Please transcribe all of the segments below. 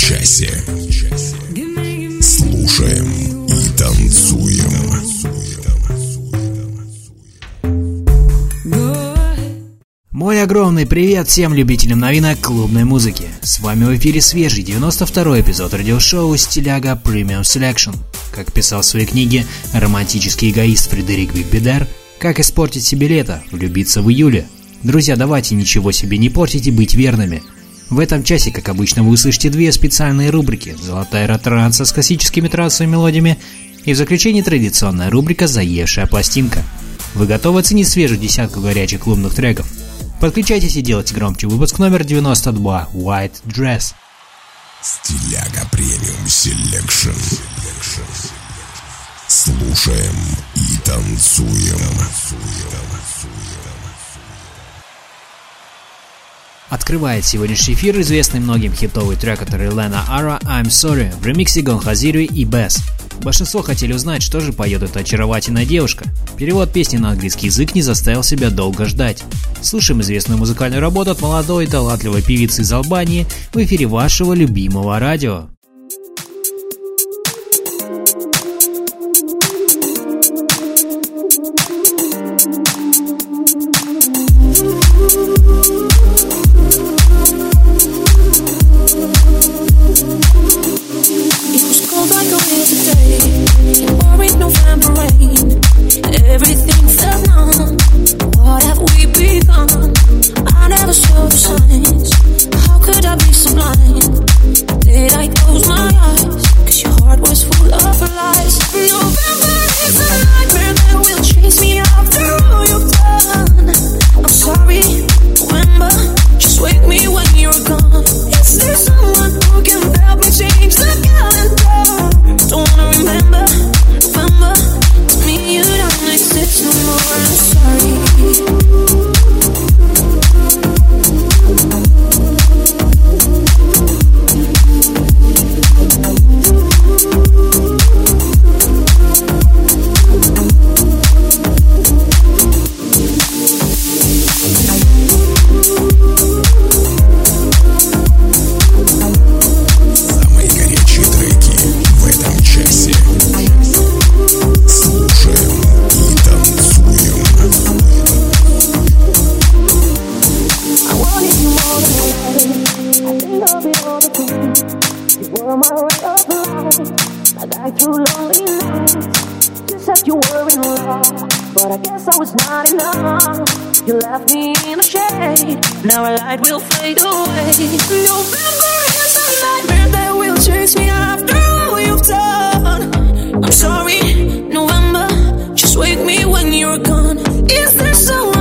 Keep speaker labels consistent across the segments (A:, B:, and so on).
A: часе. Слушаем и танцуем.
B: Мой огромный привет всем любителям новинок клубной музыки. С вами в эфире свежий 92-й эпизод радиошоу «Стиляга Premium Selection». Как писал в своей книге романтический эгоист Фредерик Бигбедер, «Как испортить себе лето, влюбиться в июле». Друзья, давайте ничего себе не портить и быть верными. В этом часе, как обычно, вы услышите две специальные рубрики «Золотая эра транса» с классическими трансовыми мелодиями и в заключении традиционная рубрика «Заевшая пластинка». Вы готовы оценить свежую десятку горячих клубных треков? Подключайтесь и делайте громче. Выпуск номер 92. White Dress.
A: Стиляга Premium Selection. Слушаем и танцуем.
B: Открывает сегодняшний эфир известный многим хитовый трек от Лена Ара «I'm Sorry» в ремиксе Гонхазири и Бесс. Большинство хотели узнать, что же поет эта очаровательная девушка. Перевод песни на английский язык не заставил себя долго ждать. Слушаем известную музыкальную работу от молодой талантливой певицы из Албании в эфире вашего любимого радио.
C: You were in love, but I guess I was not enough. You left me in the shade. Now our light will fade away. November is a nightmare that will chase me after all you've done. I'm sorry, November. Just wake me when you're gone. Is there someone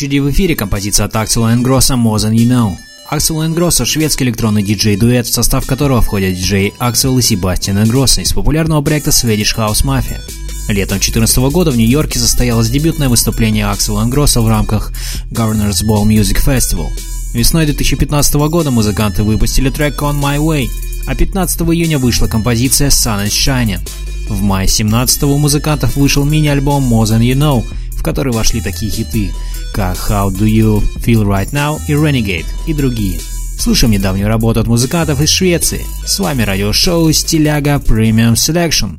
B: Очереди в эфире композиция от Axel Ingrosso «More Than You Know». Axel Ingrosso – шведский электронный диджей-дуэт, в состав которого входят диджей Axel и Себастьян Ингросса из популярного проекта Swedish House Mafia. Летом 2014 года в Нью-Йорке состоялось дебютное выступление Axel Ingrosso в рамках Governor's Ball Music Festival. Весной 2015 года музыканты выпустили трек On My Way, а 15 июня вышла композиция Sun is Shining. В мае 17 у музыкантов вышел мини-альбом More Than You Know, в который вошли такие хиты, как How Do You Feel Right Now и Renegade и другие. Слушаем недавнюю работу от музыкантов из Швеции. С вами радиошоу Стиляга Premium Selection.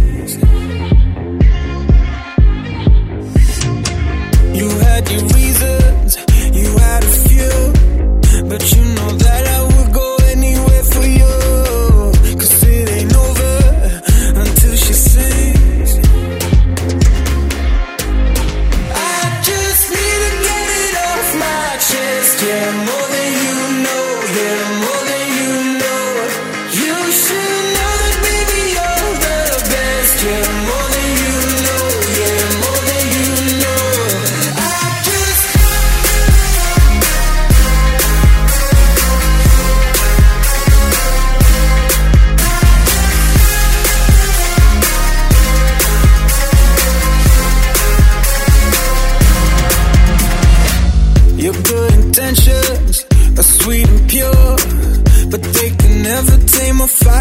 D: Are sweet and pure, but they can never tame a fire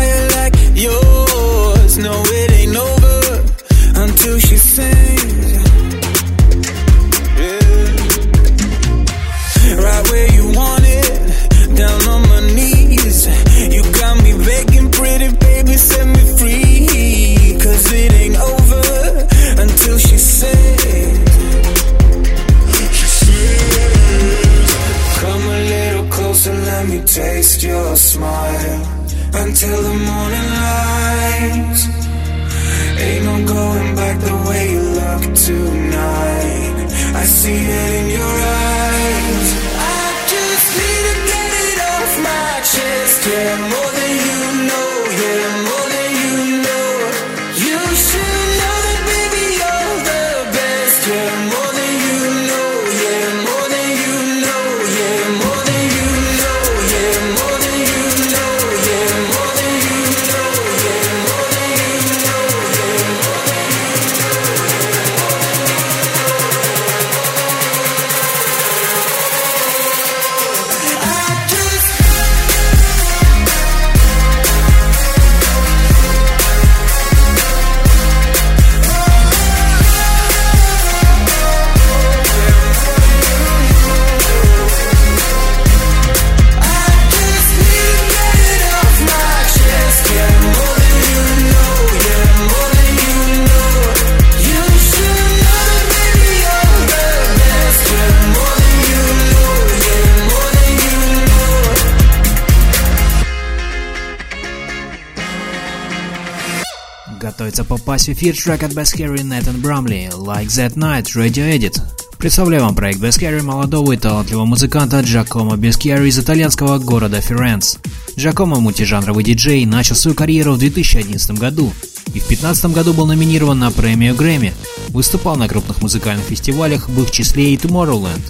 B: Готовится попасть в эфир трек от Best Harry Натан Брамли Like That Night Radio Edit. Представляю вам проект Best Harry молодого и талантливого музыканта Джакомо Бескьяри из итальянского города Ференц. Джакомо мультижанровый диджей начал свою карьеру в 2011 году и в 2015 году был номинирован на премию Грэмми. Выступал на крупных музыкальных фестивалях, в их числе и Tomorrowland.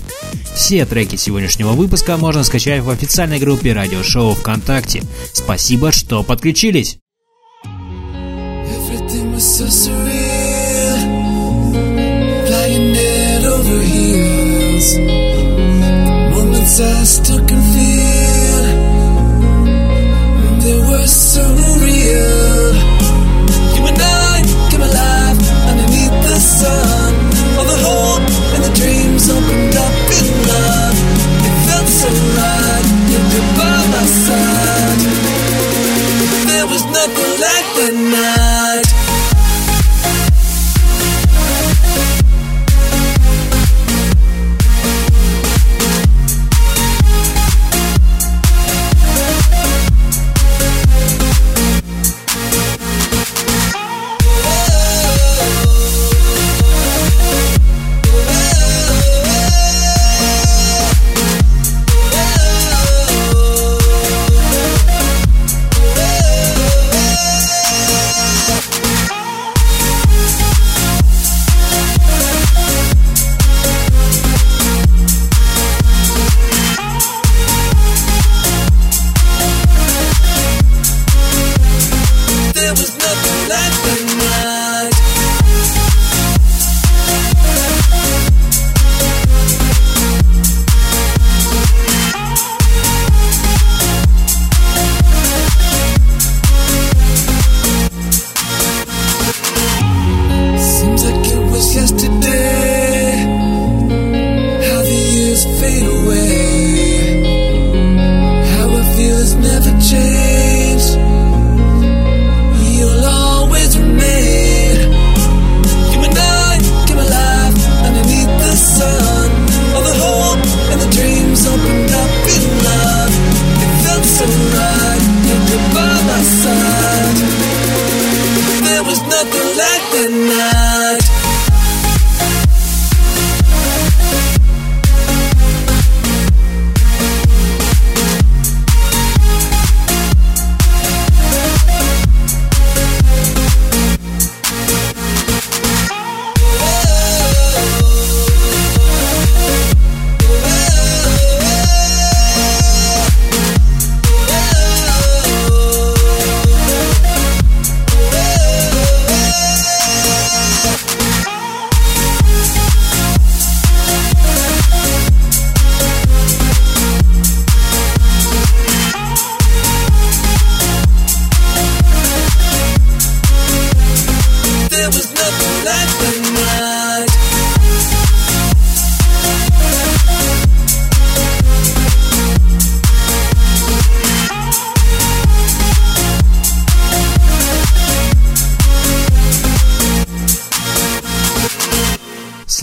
B: Все треки сегодняшнего выпуска можно скачать в официальной группе радиошоу ВКонтакте. Спасибо, что подключились!
D: So surreal. Flying head over heels. Moments I still can feel. They were so real. You and I came alive underneath the sun.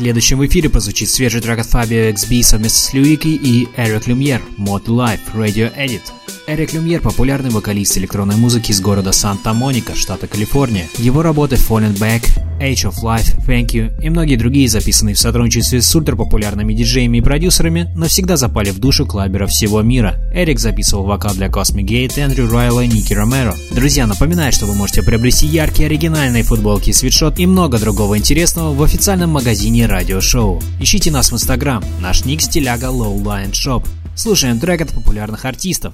E: Следующим в эфире прозвучит свежий трек от Fabio XB совместно с Люики и Эрик Люмьер Mod Life Radio Edit. Эрик Люмьер – популярный вокалист электронной музыки из города Санта-Моника, штата Калифорния. Его работы Fallen Back, Age of Life, Thank You и многие другие, записанные в сотрудничестве с ультрапопулярными диджеями и продюсерами, навсегда запали в душу клаберов всего мира. Эрик записывал вокал для Cosmic Gate, Эндрю Райла и Ники Ромеро. Друзья, напоминаю, что вы можете приобрести яркие оригинальные футболки, свитшот и много другого интересного в официальном магазине радиошоу. Ищите нас в Инстаграм, наш ник стиляга Lowline Shop. Слушаем трек от популярных артистов.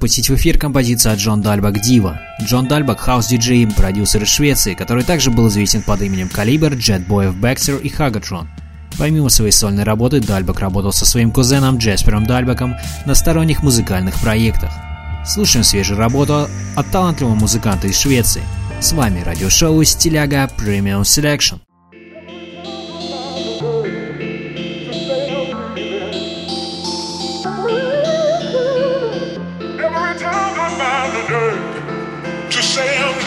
B: Готов запустить в эфир композицию от Джон Дальбак «Дива». Джон Дальбак – хаус-диджей и продюсер из Швеции, который также был известен под именем Калибр, Джетбоев Бекстер и Хагатрон. Помимо своей сольной работы, Дальбак работал со своим кузеном Джеспером Дальбаком на сторонних музыкальных проектах. Слушаем свежую работу от талантливого музыканта из Швеции. С вами радиошоу «Стиляга Premium Selection». sail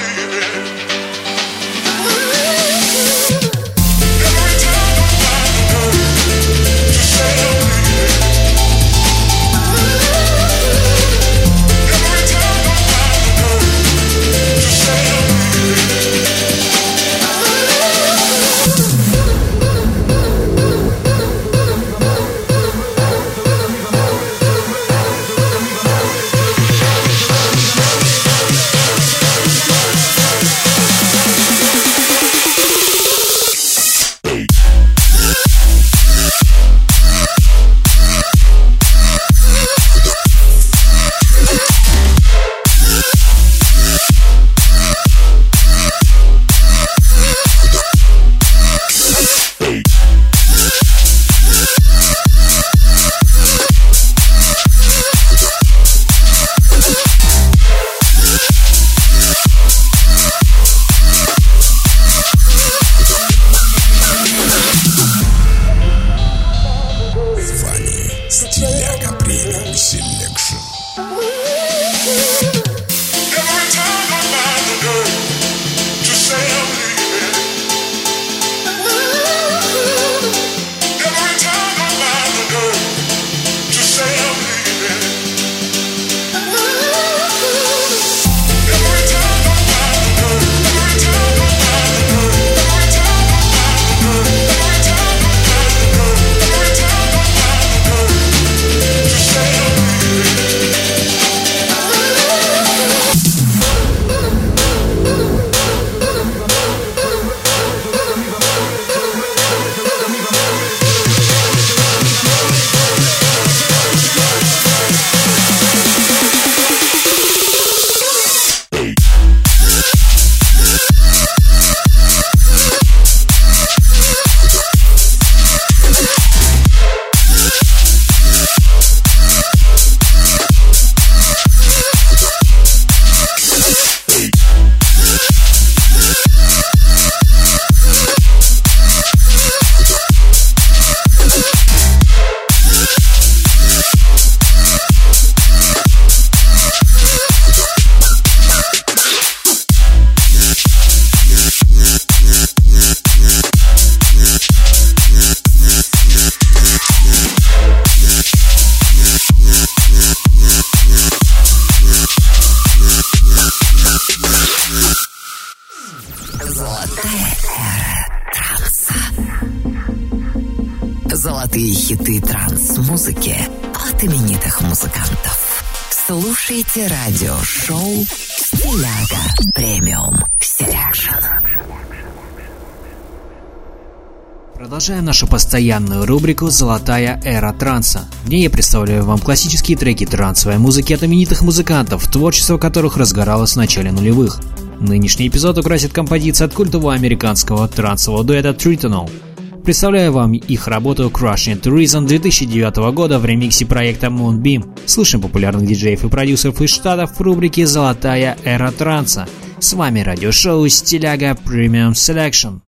B: постоянную рубрику «Золотая эра транса». В ней я представляю вам классические треки трансовой музыки от именитых музыкантов, творчество которых разгоралось в начале нулевых. Нынешний эпизод украсит композиция от культового американского трансового дуэта Tritonal – Представляю вам их работу Crushing Tourism 2009 года в ремиксе проекта Moonbeam. Слышим популярных диджеев и продюсеров из Штатов в рубрике «Золотая эра транса». С вами радиошоу «Стиляга Premium Selection».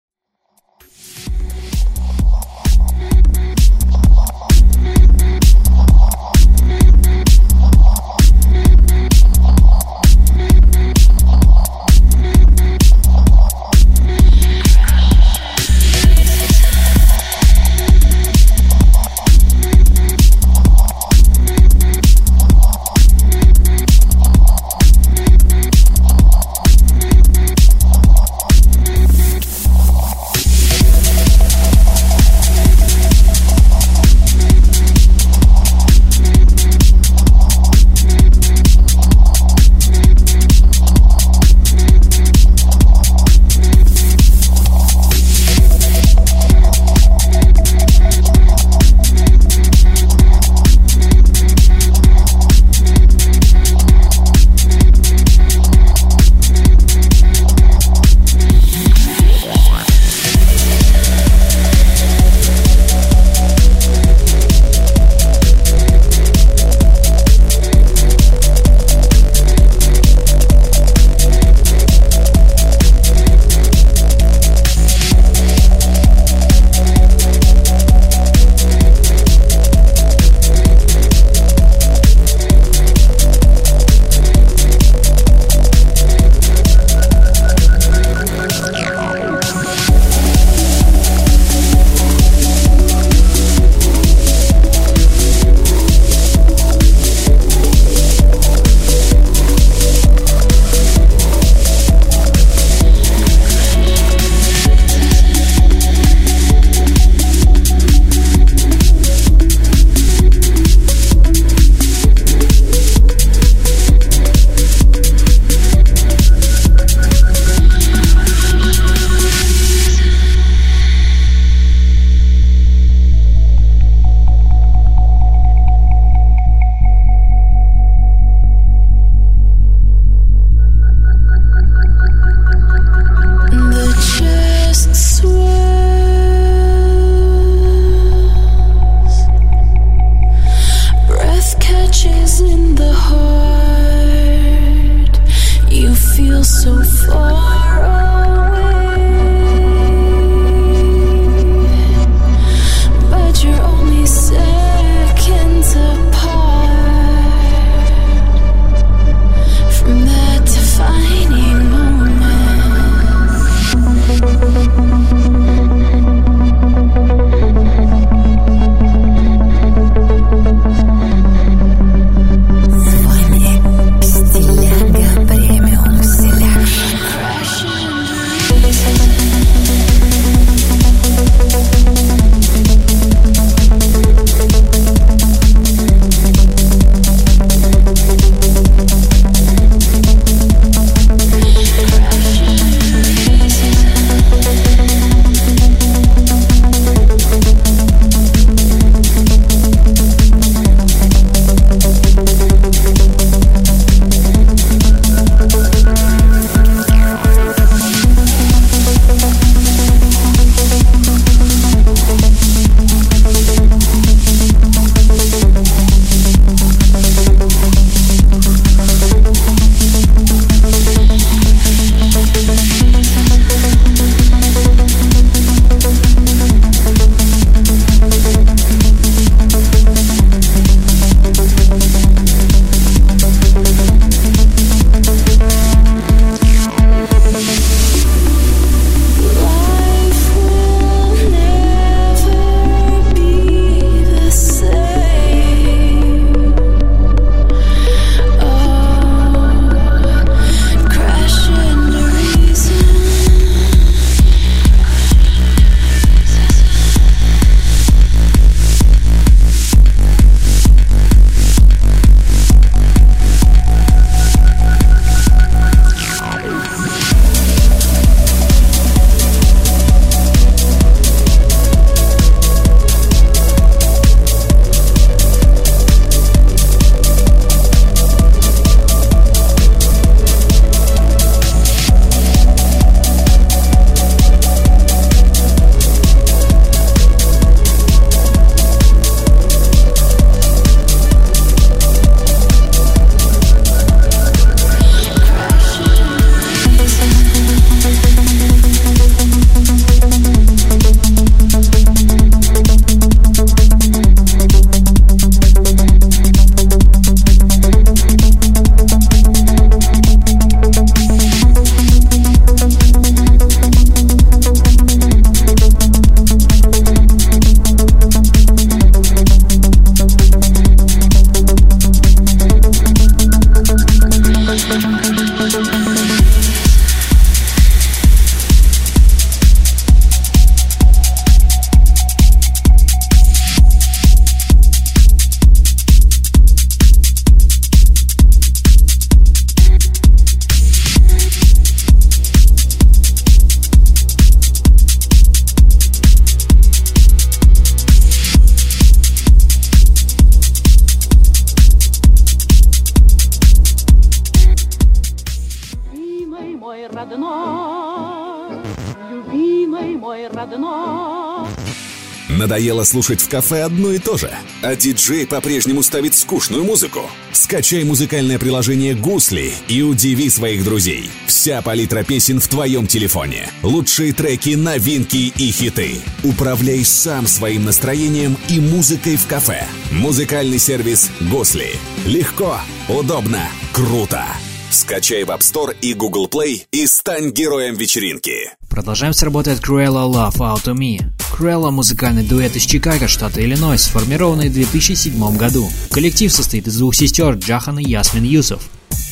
F: слушать в кафе одно и то же, а диджей по-прежнему ставит скучную музыку? Скачай музыкальное приложение «Гусли» и удиви своих друзей. Вся палитра песен в твоем телефоне. Лучшие треки, новинки и хиты. Управляй сам своим настроением и музыкой в кафе. Музыкальный сервис «Гусли». Легко, удобно, круто. Скачай в App Store и Google Play и стань героем вечеринки.
B: Продолжаем с работы от Cruella Love Out of Me. Крелла – музыкальный дуэт из Чикаго, штата Иллинойс, сформированный в 2007 году. Коллектив состоит из двух сестер Джахан и Ясмин Юсов.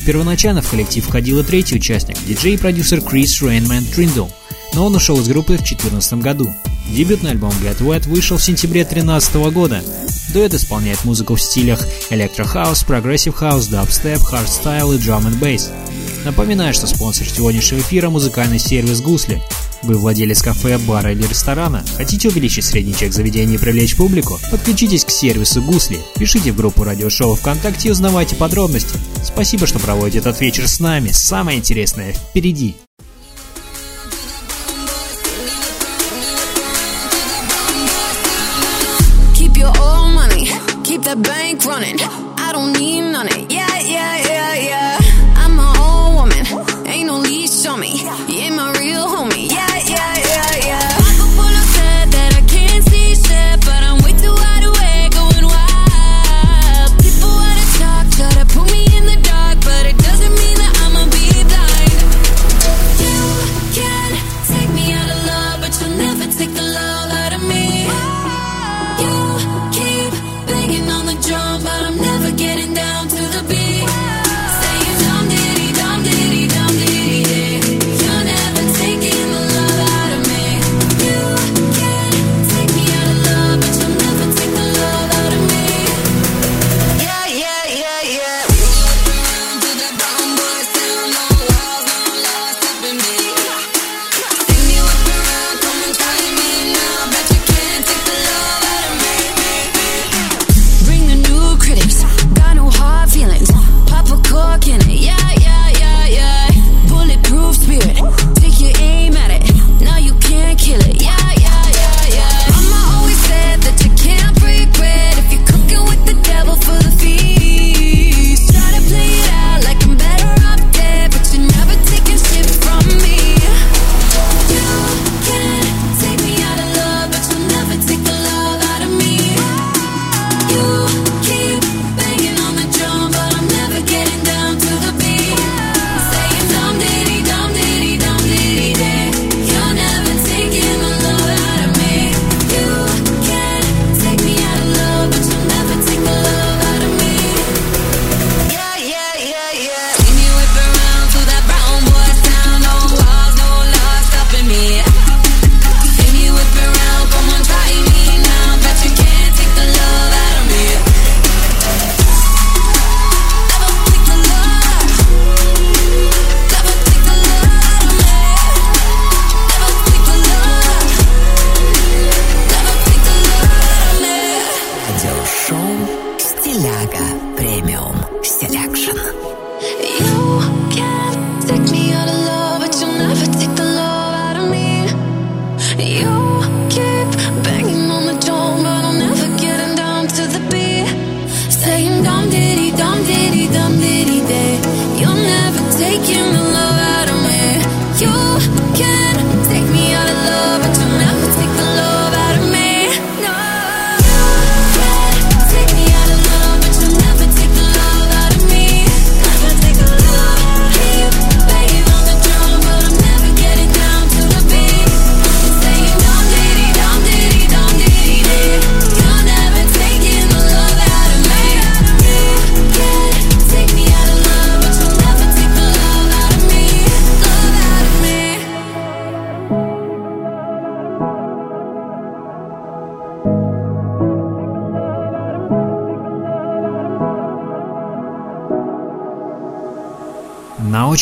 B: Первоначально в коллектив входил и третий участник – диджей и продюсер Крис Рейнман Триндл, но он ушел из группы в 2014 году. Дебютный альбом Get Wet вышел в сентябре 2013 года. Дуэт исполняет музыку в стилях электрохаус, прогрессив хаус, дабстеп, хардстайл и драм н бейс. Напоминаю, что спонсор сегодняшнего эфира – музыкальный сервис «Гусли», вы владелец кафе, бара или ресторана? Хотите увеличить средний чек заведения и привлечь публику? Подключитесь к сервису Гусли, пишите в группу радиошоу ВКонтакте и узнавайте подробности. Спасибо, что проводите этот вечер с нами. Самое интересное впереди.
C: Keep your money, keep that bank running. I don't need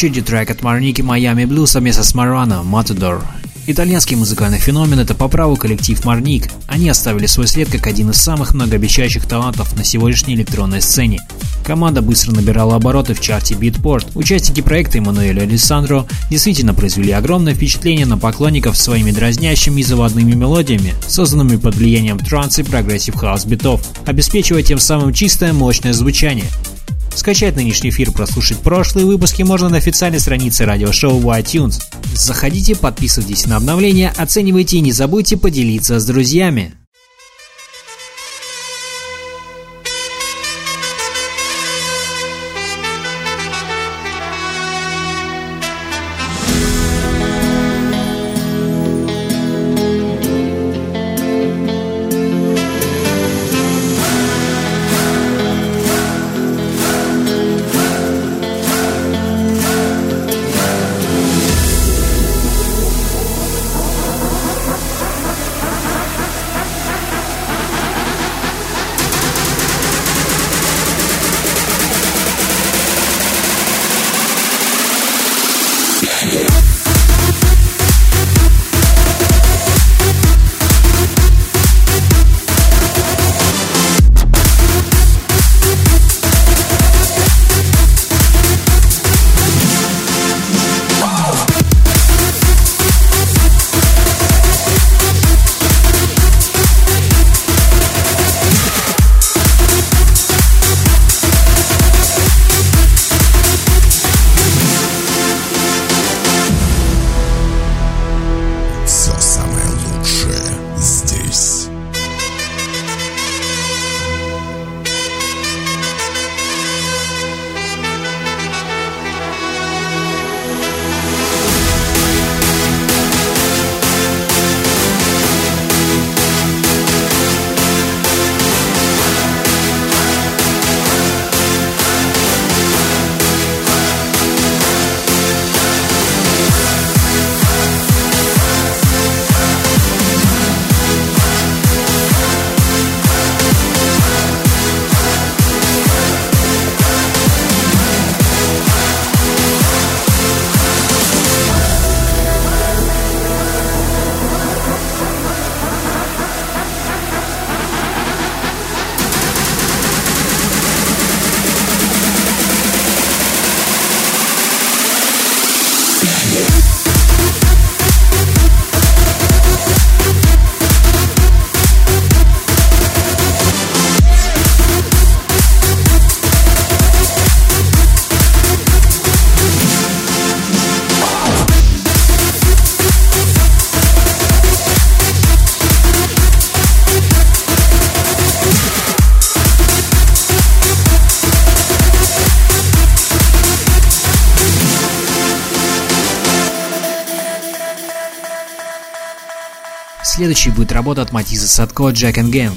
B: очереди трек от Марник и Miami Blue совместно с Марана «Матадор». Итальянский музыкальный феномен – это по праву коллектив Марник. Они оставили свой след как один из самых многообещающих талантов на сегодняшней электронной сцене. Команда быстро набирала обороты в чарте Beatport. Участники проекта Эммануэль и Алессандро действительно произвели огромное впечатление на поклонников своими дразнящими и заводными мелодиями, созданными под влиянием транс и прогрессив хаус битов, обеспечивая тем самым чистое мощное звучание. Скачать нынешний эфир, прослушать прошлые выпуски можно на официальной странице радиошоу в iTunes. Заходите, подписывайтесь на обновления, оценивайте и не забудьте поделиться с друзьями. Yeah. Будет работа от Матисса Садко «Джек and Gang».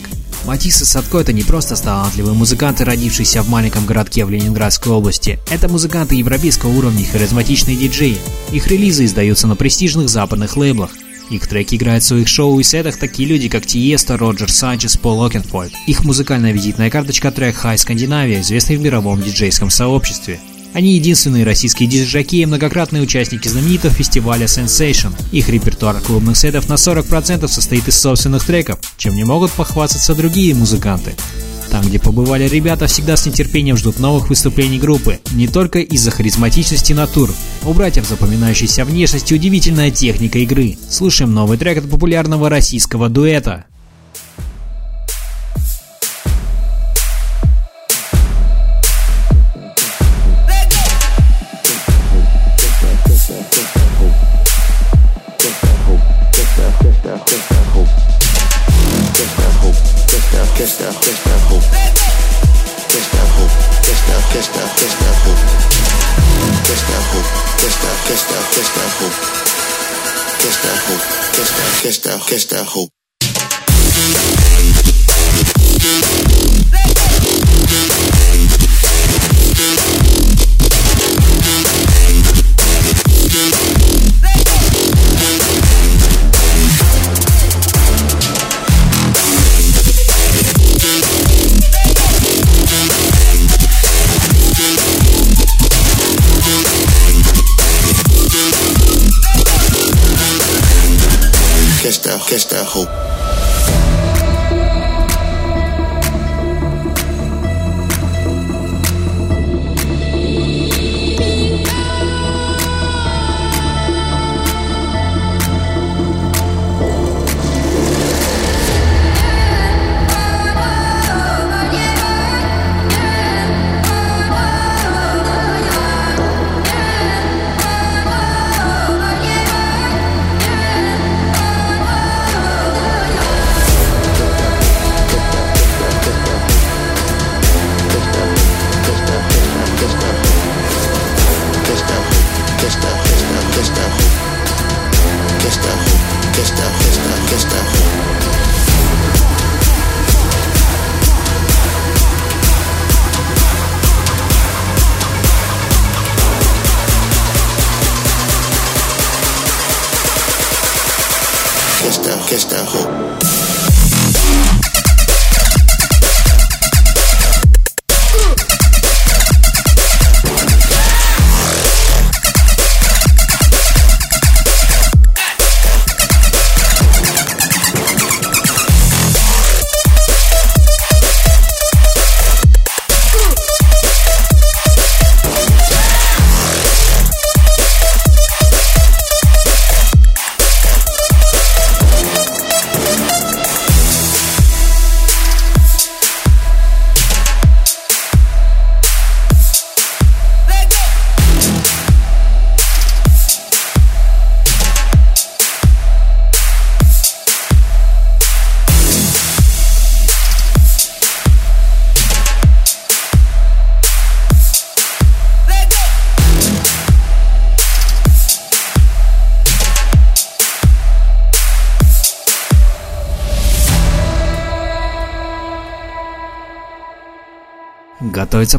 B: Матисс и Садко это не просто талантливые музыканты, родившиеся в маленьком городке в Ленинградской области. Это музыканты европейского уровня и харизматичные диджеи. Их релизы издаются на престижных западных лейблах. Их треки играют в своих шоу и сетах такие люди, как Тиеста, Роджер Санчес, Пол Окенфольд. Их музыкальная визитная карточка трек High Скандинавия, известный в мировом диджейском сообществе. Они единственные российские диджаки и многократные участники знаменитого фестиваля Sensation. Их репертуар клубных сетов на 40% состоит из собственных треков, чем не могут похвастаться другие музыканты. Там, где побывали ребята, всегда с нетерпением ждут новых выступлений группы, не только из-за харизматичности натур. У братьев запоминающейся внешность и удивительная техника игры. Слушаем новый трек от популярного российского дуэта.
G: that's that, that's that hope. That's that hope.
B: That's that, that's that, that's that hope. That hope. That, that, that hope. That hope. That, that, that hope.
G: catch that, catch
B: that hope.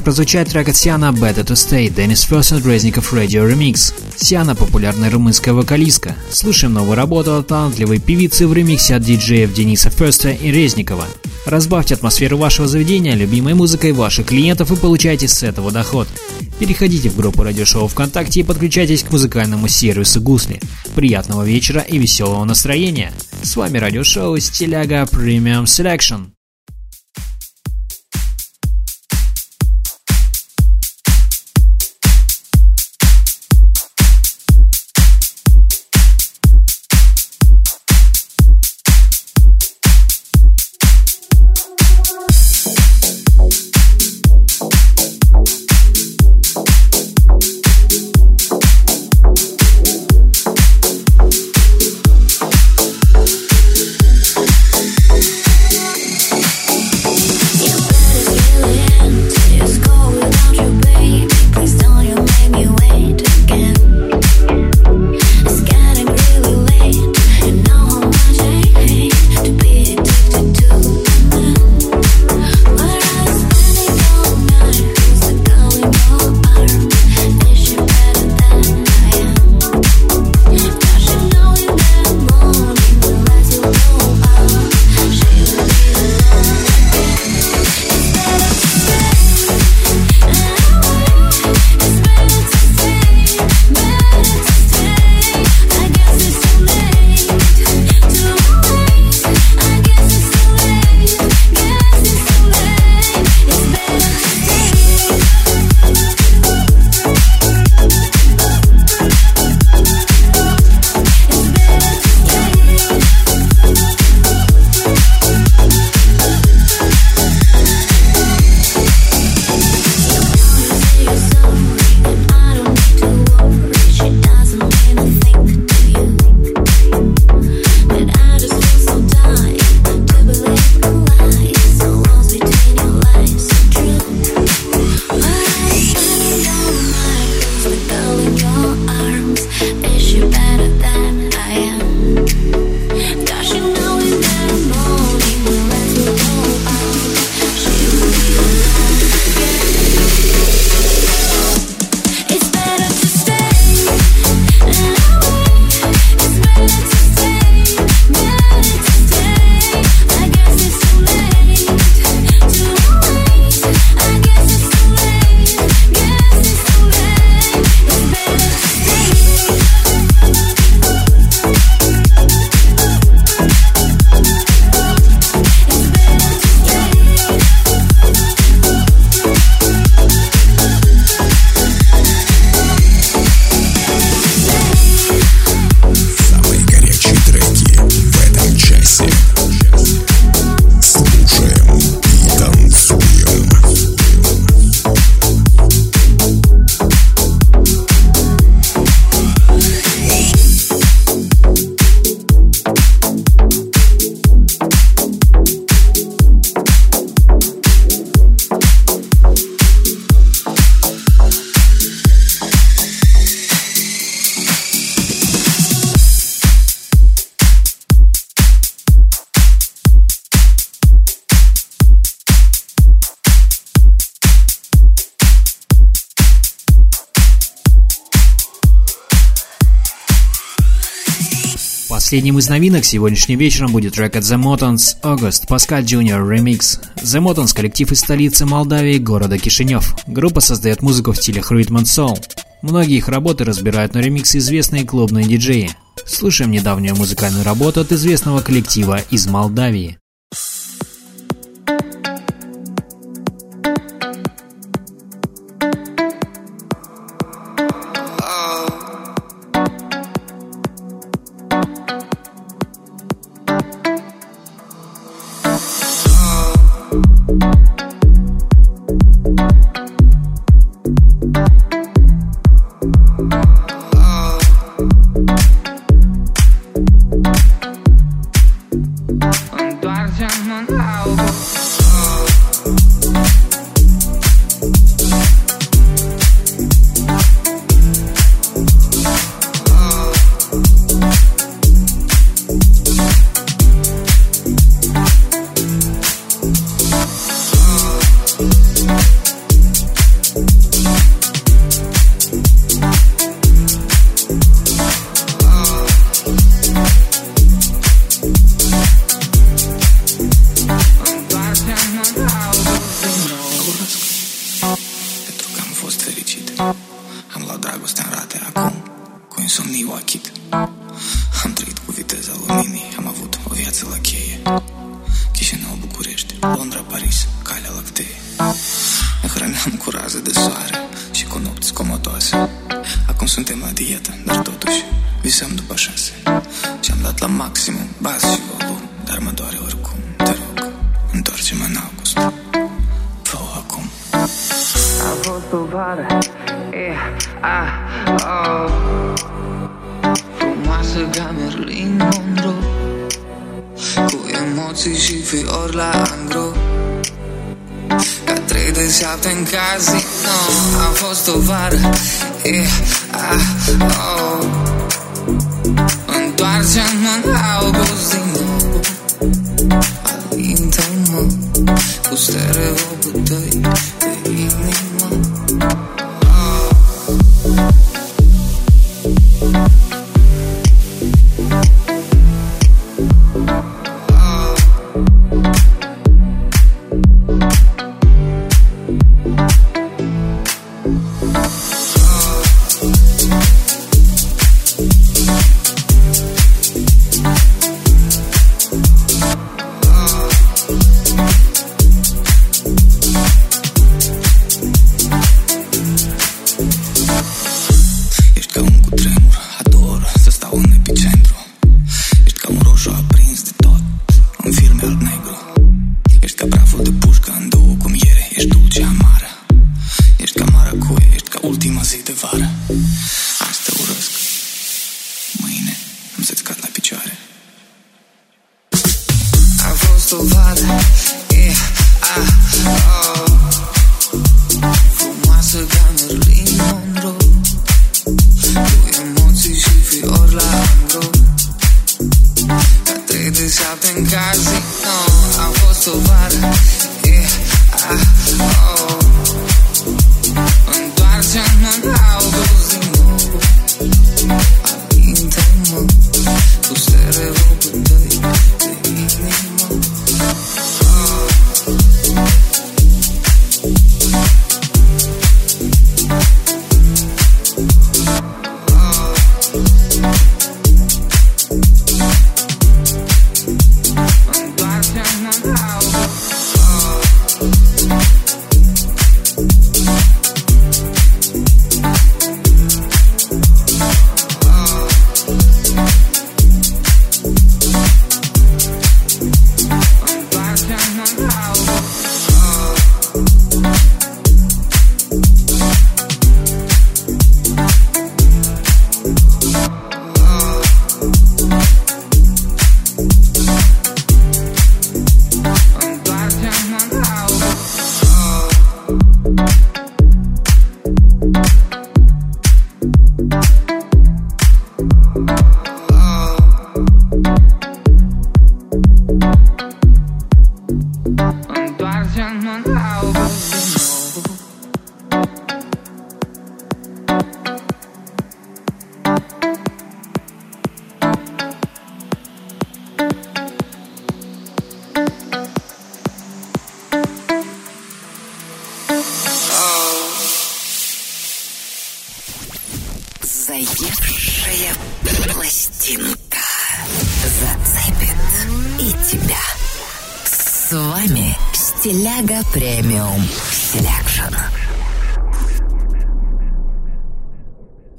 B: Прозвучать трек от Сиана Better to Stay, Денис Ферсон, Резников Radio Remix. Сиана – популярная румынская вокалистка. Слушаем новую работу от талантливой певицы в ремиксе от диджеев Дениса Ферста и Резникова. Разбавьте атмосферу вашего заведения любимой музыкой ваших клиентов и получайте с этого доход. Переходите в группу радиошоу ВКонтакте и подключайтесь к музыкальному сервису Гусли. Приятного вечера и веселого настроения. С вами радиошоу Стиляга Premium Selection.
H: Последним из новинок сегодняшним вечером будет трек от The Motons August Pascal Junior Remix. The Motons – коллектив из столицы Молдавии, города Кишинев. Группа создает музыку в стилях Rhythm and Soul. Многие их работы разбирают на ремиксы известные клубные диджеи. Слушаем недавнюю музыкальную работу от известного коллектива из Молдавии.
I: Frumoasă ca Merlin Monroe
H: Cu emoții și fior la angro Ca trei de șapte în casino Am fost o vară yeah, ah, oh. Întoarcem în august turn on novels.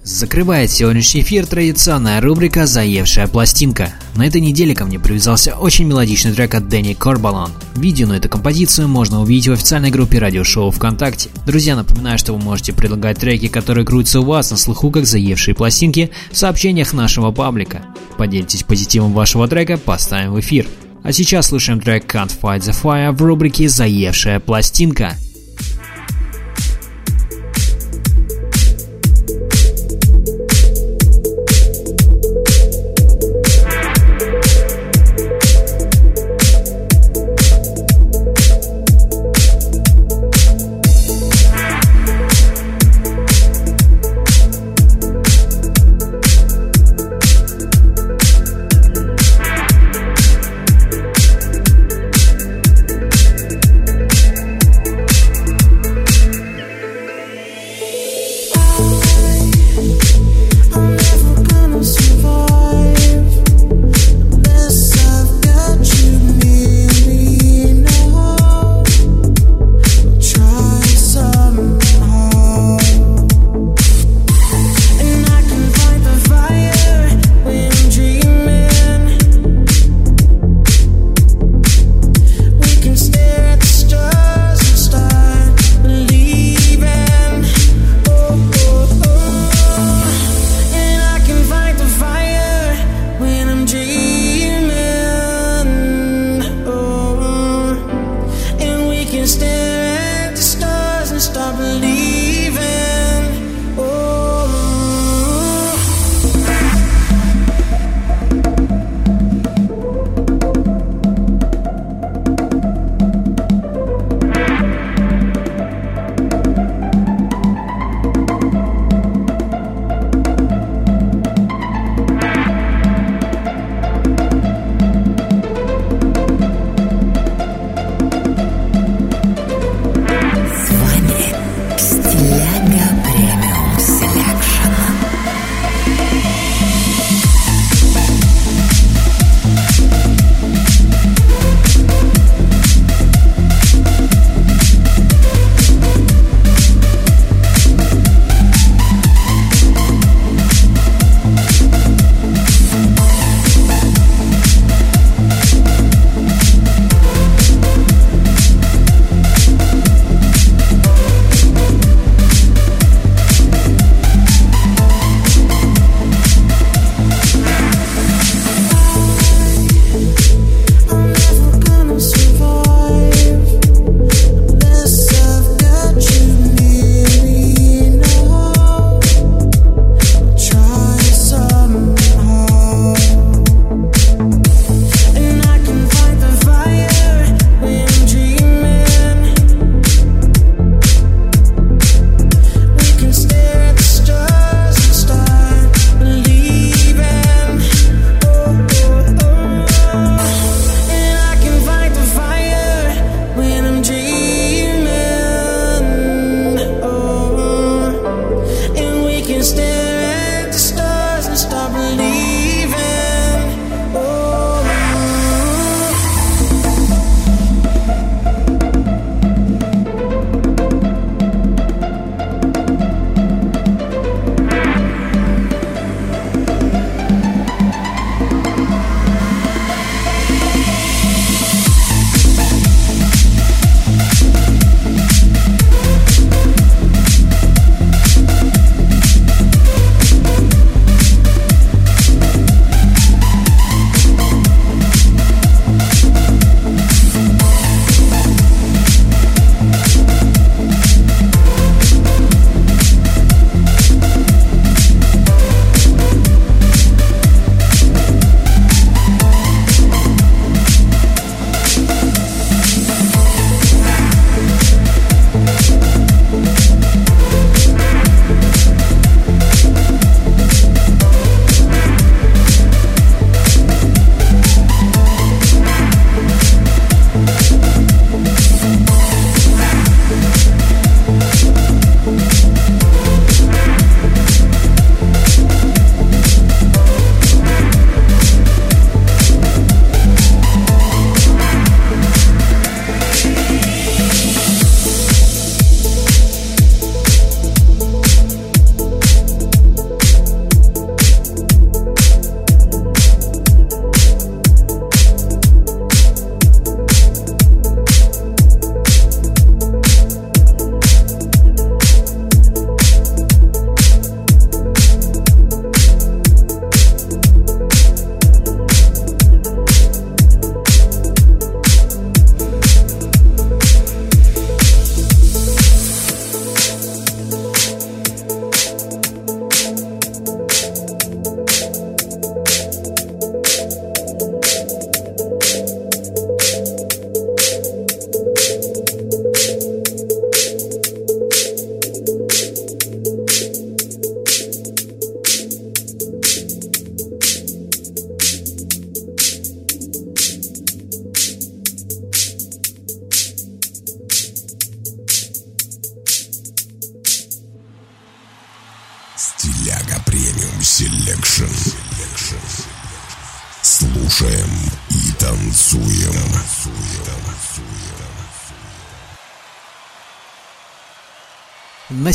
B: Закрывает сегодняшний эфир традиционная рубрика «Заевшая пластинка». На этой неделе ко мне привязался очень мелодичный трек от Дэнни Корбалан. Видео на эту композицию можно увидеть в официальной группе радиошоу ВКонтакте. Друзья, напоминаю, что вы можете предлагать треки, которые крутятся у вас на слуху как заевшие пластинки, в сообщениях нашего паблика. Поделитесь позитивом вашего трека, поставим в эфир. А сейчас слушаем трек Can't Fight the Fire в рубрике «Заевшая пластинка».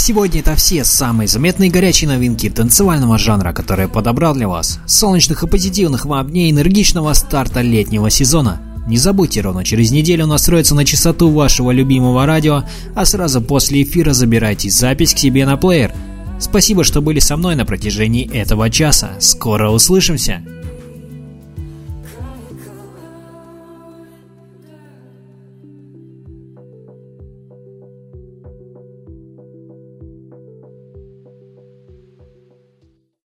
B: Сегодня это все самые заметные горячие новинки танцевального жанра, которые подобрал для вас. Солнечных и позитивных вам дней энергичного старта летнего сезона. Не забудьте ровно через неделю настроиться на частоту вашего любимого радио, а сразу после эфира забирайте запись к себе на плеер. Спасибо, что были со мной на протяжении этого часа. Скоро услышимся.